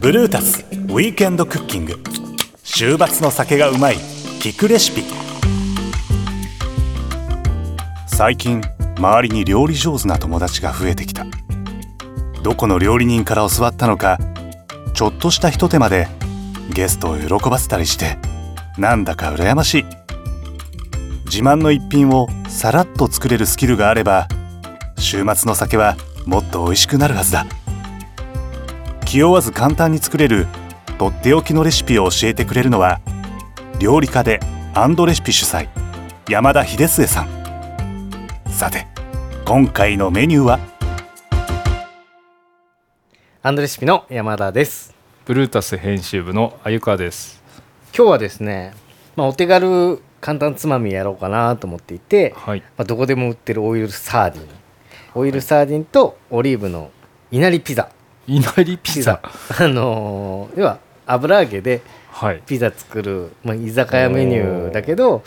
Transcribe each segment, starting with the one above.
ブルータスウィークエンドクッキング。週末の酒がうまい聞くレシピ。最近周りに料理上手な友達が増えてきた。どこの料理人から教わったのかちょっとしたひと手間でゲストを喜ばせたりしてなんだか羨ましい。自慢の一品をさらっと作れるスキルがあれば週末の酒はもっと美味しくなるはずだ。気負わず簡単に作れるとっておきのレシピを教えてくれるのは料理家でアンドレシピ主催山田秀末さん。さて今回のメニューは？アンドレシピの山田です。ブルータス編集部の鮎川です。今日はですね、まあ、お手軽簡単つまみやろうかなと思っていて、はい。まあ、どこでも売ってるオイルサーディンオイルサーディンとオリーブのいなりピザいなりピザ。あのー要は油揚げではい。ピザ作る、まあ、居酒屋メニューだけど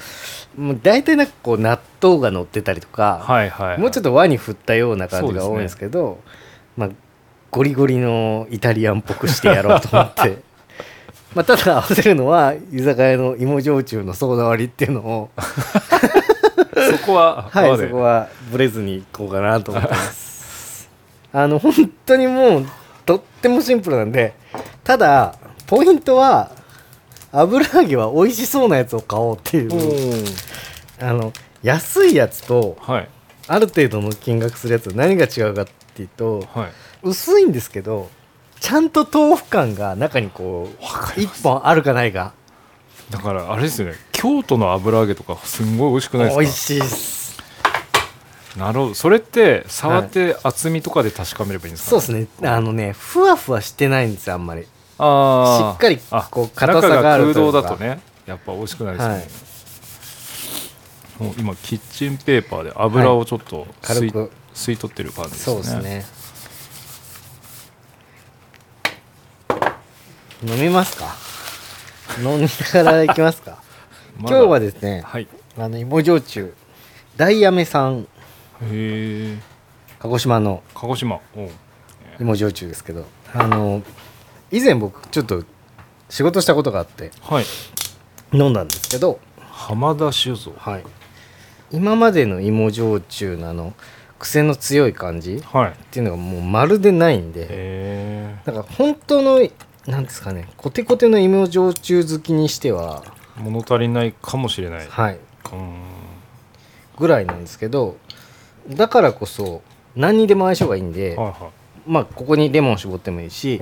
もう大体なんかこう納豆が乗ってたりとか、はいはい。もうちょっと和に振ったような感じが多いんですけどまあ、ゴリゴリのイタリアンっぽくしてやろうと思って まあただ合わせるのは居酒屋の芋焼酎のソーダ割りっていうのを そこは、はいそこはブレずにいこうかなと思ってますあの本当にもうとってもシンプルなんでただポイントは油揚げは美味しそうなやつを買おうっていうあの安いやつとはい。ある程度の金額するやつ何が違うかっていうとはい。薄いんですけどちゃんと豆腐感が中にこうわかり一本あるかないかだから、あれですよね。京都の油揚げとか、すんごい美味しくないですか？美味しいです。なるほど。それって、触って厚みとかで確かめればいいんですか、そうですね。あのねふわふわしてないんですよあんまり。ああ。しっかりあこう硬さがあるというか。中が空洞だとね、やっぱ美味しくないですよね。もう今、キッチンペーパーで油をちょっと吸い,、軽く。吸い取ってる感じですね。そうですね。飲みますか？飲みながらいきますか？今日はですねはい。あの芋焼酎ダイヤメさんへえ。鹿児島の鹿児島。芋焼酎ですけどあの以前僕ちょっと仕事したことがあってはい。飲んだんですけど、浜田酒造。はい、今までの芋焼酎のあの癖の強い感じっはい。ていうのがもうまるでないんでへえ。だから本当のなんですかねコテコテの芋焼酎好きにしては、物足りないかもしれない。はい、うん。ぐらいなんですけどだからこそ何にでも相性がいいんで、はいはまあここにレモン絞ってもいいし。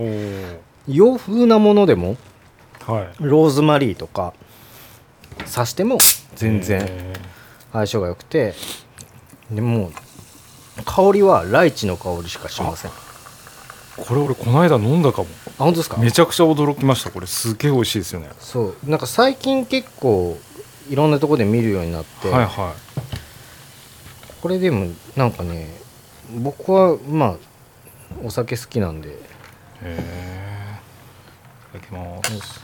洋風なものでもはい。ローズマリーとか刺しても全然へ相性が良くてでもう香りはライチの香りしかしませんこれ俺この間飲んだかも。本当ですか？めちゃくちゃ驚きました。これすげえ美味しいですよね。そうなんか最近結構いろんなところで見るようになって、はいはこれでもなんかね僕はまあお酒好きなんでい。へえ。いただきます。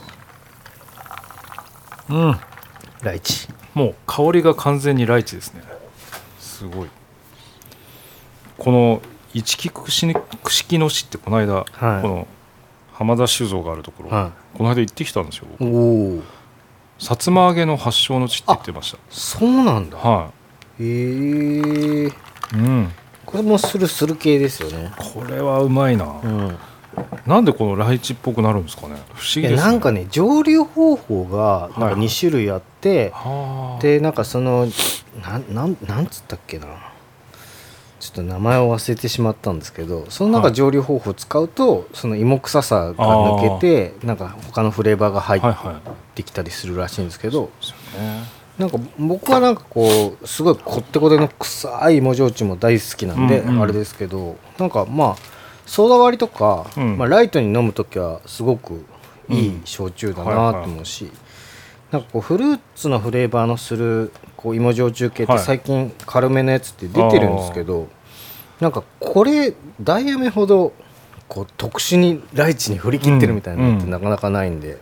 うん。ライチもう香りが完全にライチですね。すごい。この一木串串の市ってこの間、はいこの浜田酒造があるところ、はこの間行ってきたんですよ。いおおさつま揚げの発祥の地って言ってましそうなんだた。はへえい。うん。これもスルスル系ですよねこれはうまいな。うんなんでこのライチっぽくなるんですかね。不思議ですね。なんかね蒸留方法がなんかはいはい2種類あって、はあ。でなんかそのなんなんなんつったっけなちょっと名前を忘れてしまったんですけどそのなんかはい。蒸留方法を使うと、その芋臭さが抜けてなんか他のフレーバーが入っはいはい。てきたりするらしいんですけど、ですよね。なんか僕はなんかこうすごいこってこての臭い芋焼酎も大好きなんで、うんうん。あれですけどなんかまあソーダ割りとか、うん。まあ、ライトに飲む時はすごくいいうん。焼酎だはいなはいと思うし、なんかこうフルーツのフレーバーのするこう芋焼酎系ってはい。最近軽めのやつって出てるんですけど、なんかこれダイヤメほどこう特殊にライチに振り切ってるみたいなのってうん。なかなかないんで、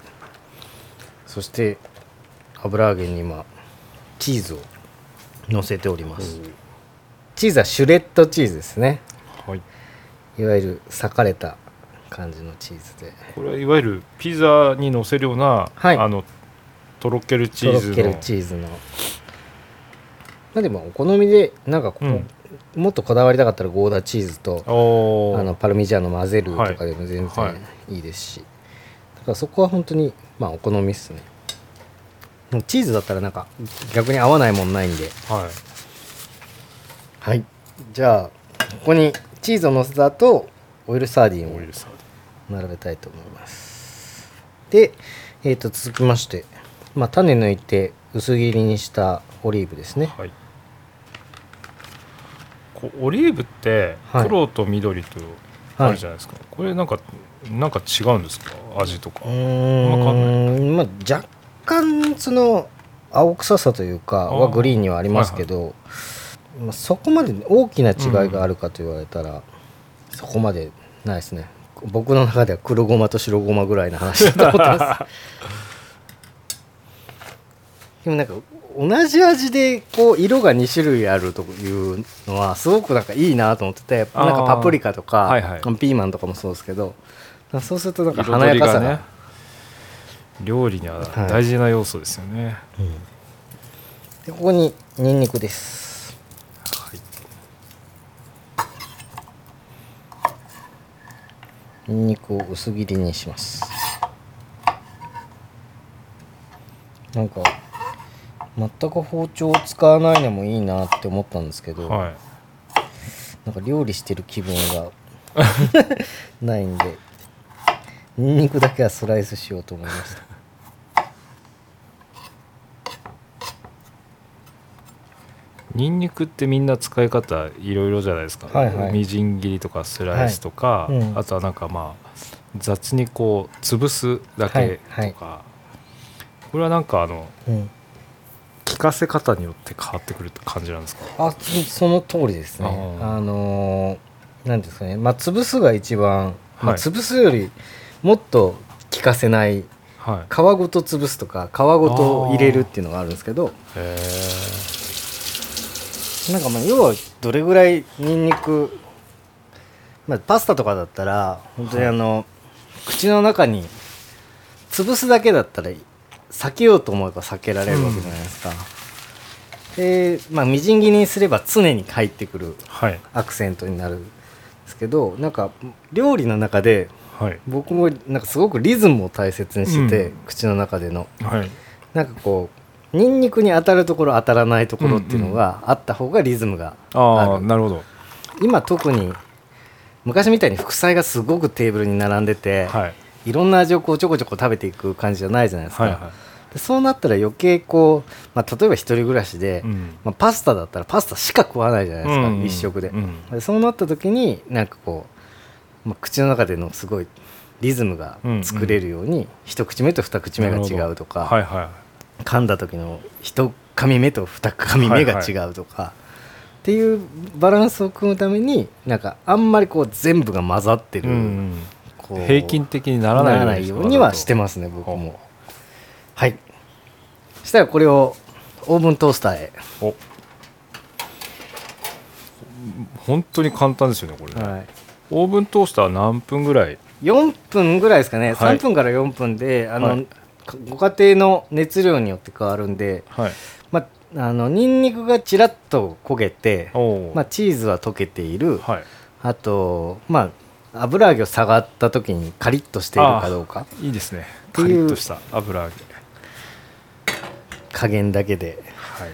そして油揚げに今チーズを乗せております、チーズはシュレッドチーズですね。はい。いわゆる裂かれた感じのチーズで。これはいわゆるピザに乗せるような、はい。あのとろけるチーズの。とろけるチーズの。まあでもお好みでなんかこう、うん。もっとこだわりたかったらゴーダチーズとあのパルミジャーノ混ぜるとかでも全はい。然いいですし、だからそこは本当にまあお好みっすね。チーズだったらなんか逆に合わないもんないんで。はい。はい。じゃあここにチーズをのせた後オイルサーディンを並べたいと思います。で、えー、と続きまして、まあ、種抜いて薄切りにしたオリーブですね。はい。こうオリーブってはい。黒と緑とあるじゃないですか、これなんかなんか違うんですか？味とか。うーん。まあ若干その青臭さというかはグリーンにはありますけど、まあ、そこまで大きな違いがあるかと言われたら、そこまでないですね。僕の中では黒ごまと白ごまぐらいの話だと思ってます でもなんか同じ味でこう色が2種類あるというのはすごくなんかいいなと思っててなんかパプリカとか、はいはい。ピーマンとかもそうですけどそうするとなんか華やかさが。がね料理にははい。大事な要素ですよね、でここにニンニクです。はい。ニンニクを薄切りにします。なんか全く包丁を使わないのもいいなって思ったんですけど、はい。なんか料理してる気分が ないんでニンニクだけはスライスしようと思いました。ニンニクってみんな使い方いろいろじゃないですか、はいはい。みじん切りとかスライスとか、はいうん。あとはなんかまあ雑にこう潰すだけとか、はい。これはなんかあのうん効かせ方によって変わってくるって感じなんですか？あそその通りですね。あのーなんですかね。まあ潰すが一番、まあ、はい。潰すよりもっと効かせない。はい。皮ごと潰すとか皮ごと入れるっていうのがあるんですけど。へなんかまあ要はどれぐらいニンニク、まあ、パスタとかだったら本当にあの、口の中に潰すだけだったら避けようと思えば避けられるわけじゃないですか、でまあみじん切りにすれば常に入ってくるはい。アクセントになるんですけどなんか料理の中ではい。僕もなんかすごくリズムを大切にしてて、うん。口の中での。はい。なんかこうニンニクに当たるところ当たらないところっていうのがあった方がリズムがあある、あなるほど。今特に昔みたいに副菜がすごくテーブルに並んでて、はいい、ろんな味をこうちょこちょこ食べていく感じじゃないじゃないですか、はいはでそうなったら余計こう、まあ、例えば一人暮らしで、い、うん。まあ、パスタだったらパスタしか食わないじゃないですか、うん一食で,、うん。でそうなった時になんかこう、まあ、口の中でのすごいリズムが作れるように、一口目と二口目が違うとか、はいは噛んだ時の一噛み目と二噛み目が違うとか、っていうバランスを組むためになんかあんまりこう全部が混ざってい、る、うんこう平均的にならなないようにはしてまますね僕も。はい。そしたらこれをオーブントースターへ、お。本当に簡単ですよねこれね、はい、オーブントースター何分ぐらい？4分ぐらいですかね、はい。3分から4分であの、はい。ご家庭の熱量によって変わるんで、はい。まあのニンニクがちらっと焦げて、まあ、チーズは溶けている、はい。あとまあ油揚げを下がった時にカリッとしているかどうか。いいですね。カリッとした油揚げ。加減だけで。はい。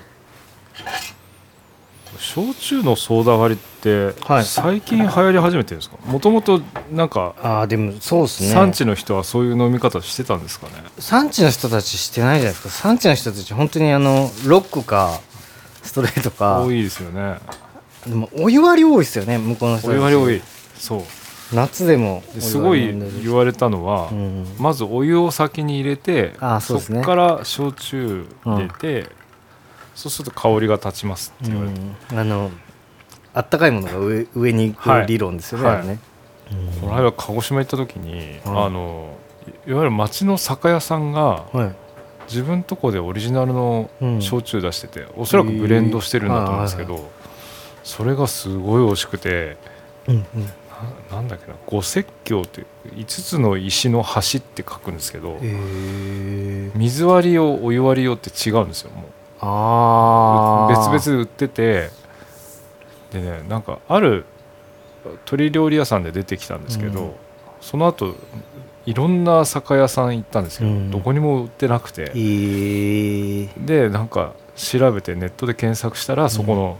焼酎のソーダ割りってはい最近流行り始めてるんですか？もともとなんかああでもそうですね。産地の人はそういう飲み方してたんですかね？産地の人たちしてないじゃないですか。産地の人たち本当にあのロックかストレートか。多いですよね。でもお湯割り多いですよね向こうの人たち。お湯割り多い。そう夏でもですごい言われたのは、うん。まずお湯を先に入れてそうですね。こから焼酎入れて、そうすると香りが立ちますって言われて、うん。あのあったかいものが上上に理論ですよね、はい。あれね。この間鹿児島行った時に、うん。あのいいわゆる町の酒屋さんがはい。自分とこでオリジナルのうん。焼酎出してて、おそらくブレンドしてるんだと思うんですけど、それがすごい美味しくてうんうんななんだっけな五石橋って5つの石の橋って書くんですけど水割り用お湯割り用って違うんですよもう。ああ別々で売っててでねなんかある鶏料理屋さんで出てきたんですけど、うん。その後いろんな酒屋さん行ったんですけど、うん。どこにも売ってなくて。へえでなんか調べてネットで検索したらそこの、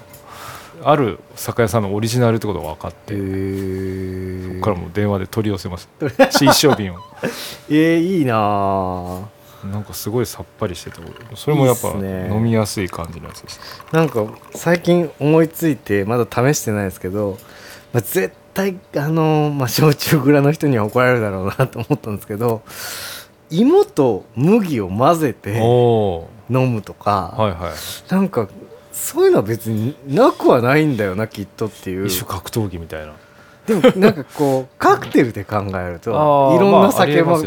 ある酒屋さんのオリジナルってことが分かって、そこからもう電話で取り寄せました 新商品を。えー、いいなあ。なんかすごいさっぱりしててそれもやっぱ飲みやすい感じのやつです。なんか最近思いついてまだ試してないですけど、まあ、絶対あの、まあ、焼酎蔵の人には怒られるだろうなと思ったんですけど芋と麦を混ぜて飲むとか、はいはい。なんかそういうのは別になくはないんだよなきっとっていう。一種格闘技みたいな。でもなんかこうカクテルで考えると いろんな酒も、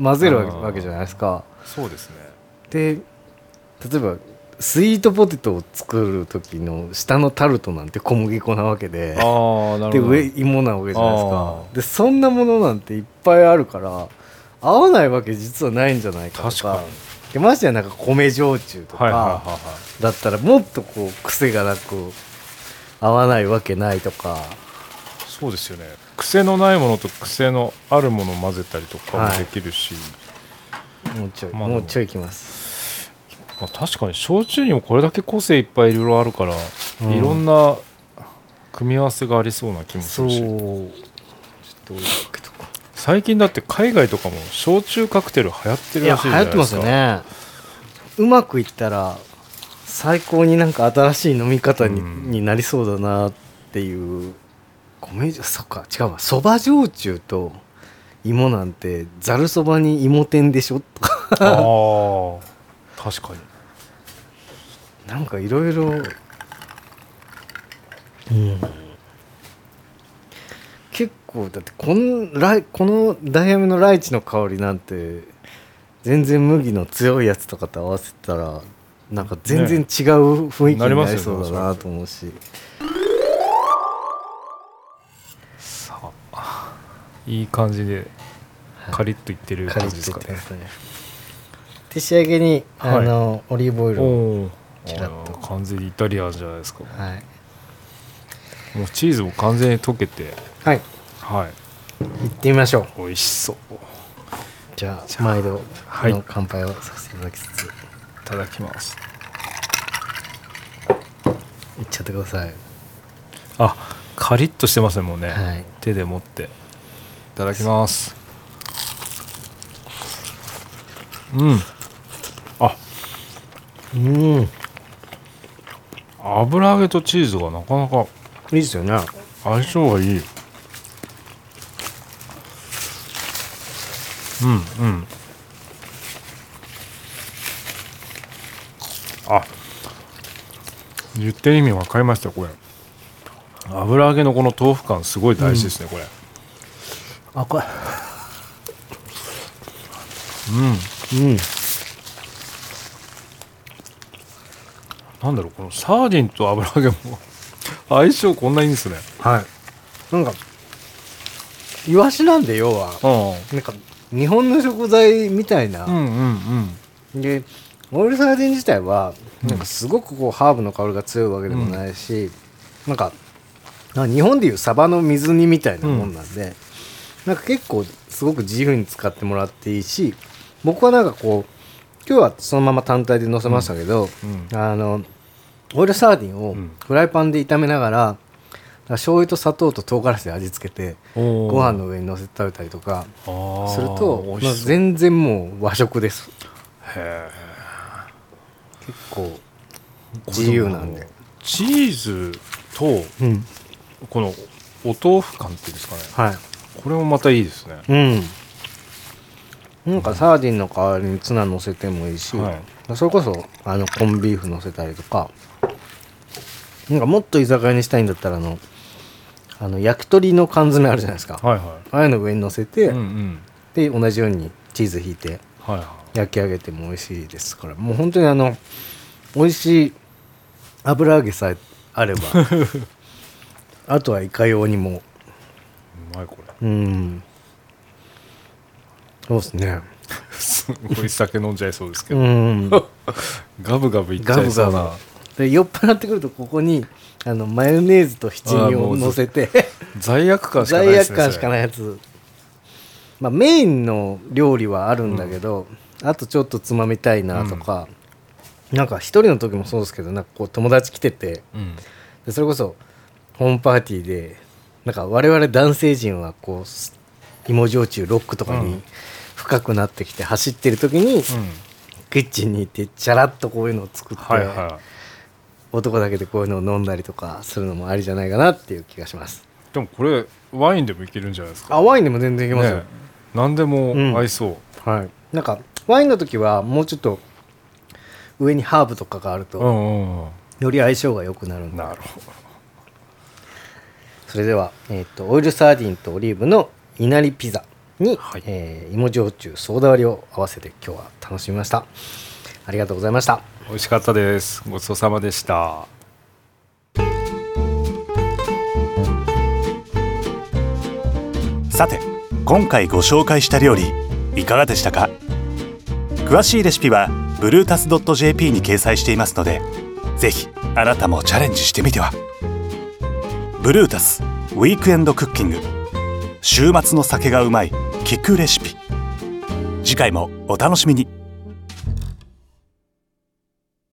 混ぜるわけじゃないですか。そうですね。で例えばスイートポテトを作る時の下のタルトなんて小麦粉なわけで。で上芋なわけじゃないですか。でそんなものなんていっぱいあるから合わないわけ実はないんじゃないかとか。確かにでましてやなんか米焼酎とか、はいはいはいはい。だったらもっとこう癖がなく合わないわけないとか。そうですよね。癖のないものと癖のあるものを混ぜたりとかもはい。できるし、もうちょい、まあも。うちょいきます。まあ、確かに焼酎にもこれだけ個性いっぱいいろいろあるから、うん。いろんな組み合わせがありそうな気もすそう。ちるしょっと最近だって海外とかも焼酎カクテル流行っているらしいじゃないでや流行ってますすかよね。うまくいったら最高になんか新しい飲み方に,、うん。になりそうだなっていう米そっか違うわ。そば焼酎と芋なんてざるそばに芋天でしょとか。ああ確かに。なんかいろいろ。うんだってこのライこのダイヤメのライチの香りなんて全然麦の強いやつとかと合わせたらなんか全然違う雰囲気になますよねりそうだなと思うし、さあいい感じでカリッといってる感じですかね。ね。で仕上げにあはい。の、オリーブオイルをちらっと。完全にイタリアンじゃないですか。はい、もうチーズも完全に溶けて。はい、はい。行ってみましょう。美味しそう。じゃあ毎度はい。の乾杯をさせていただきつつ、いただきます。いっちゃってください。あカリッとしてますねもうね、はい。手で持って。いただきます。うん。あ。うん。油揚げとチーズがなかなかいいですよね。相性がいいうんうん。あ言ってる意味分かりましたこれ。油揚げのこの豆腐感すごい大事ですね、これ。あこれ。うん。うん。なんだろうこのサーディンと油揚げも 相性こんないいんですね。はい。なんかイワシなんで要は。うなんか日本の食材みたいな、んうんうん。でオイルサーディン自体はうんなんかすごくこうハーブの香りが強いわけでもないし、なんかなんか日本でいうサバの水煮みたいなもんなんで、なんか結構すごく自由に使ってもらっていいし僕はなんかこう今日はそのまま単体で乗せましたけど、うん。あのオイルサーディンをうん。フライパンで炒めながら、醤油と砂糖と唐辛子で味付けてごご飯の上に乗せて食べたりとかするとまあ全然もう和食です。へ結構自由なんで、チーズとうん、このお豆腐感っていうんですかね。はい。これもまたいいですね。うん。なんかサーディンの代わりにツナ乗せてもいいし、はい。それこそあのコンビーフ乗せたりとかなんかもっと居酒屋にしたいんだったらあのあの焼き鳥の缶詰あるじゃないですか、はいはああいうの上に乗せて、いうんうん。で同じようにチーズ引いてはいは焼き上げても美味しいです。からもう本当にあの美味しい油揚げさえあれば あとはイカ用にも。うまいこれ。うん。そうですね。すごい酒飲んじゃいそうですけど、うん。ガブガブいっちゃいそうな。ガブガで酔っ払ってくるとここにあのマヨネーズと七味を乗せて。罪悪感しかないね悪感しかないいやつ。まあメインの料理はあるんだけど、あとちょっとつまみたいなとか、なんか一人の時もそうですけどなんかこう友達来ててうん。でそれこそホームパーティーでなんか我々男性陣はこうす芋焼酎ロックとかにうん。深くなってきて走ってる時に、うん。キッチンに行ってチャラッとこういうのを作って、はいは男だけでこういうのを飲んだりとかするのもありじゃないかなっていう気がします。いでもこれワインでもいけるんじゃないですか？あワインでも全然いけますよ、ね。何でも合いそう、はい。なんかワインの時はもうちょっと上にハーブとかがあると、うんうんうん。より相性が良くなるんで。なるほど。それでは、えー、とオイルサーディンとオリーブのいなりピザに、はい。えー芋焼酎ソーダ割りを合わせて今日は楽しみましたありがとうございました。美味しかったです。ごちそうさまでした。さて今回ご紹介した料理いかがでしたか？詳しいレシピはブルータス .jp に掲載していますのでぜひあなたもチャレンジしてみては。ブルータスウィークエンドクッキング。週末の酒がうまい聞くレシピ。次回もお楽しみに。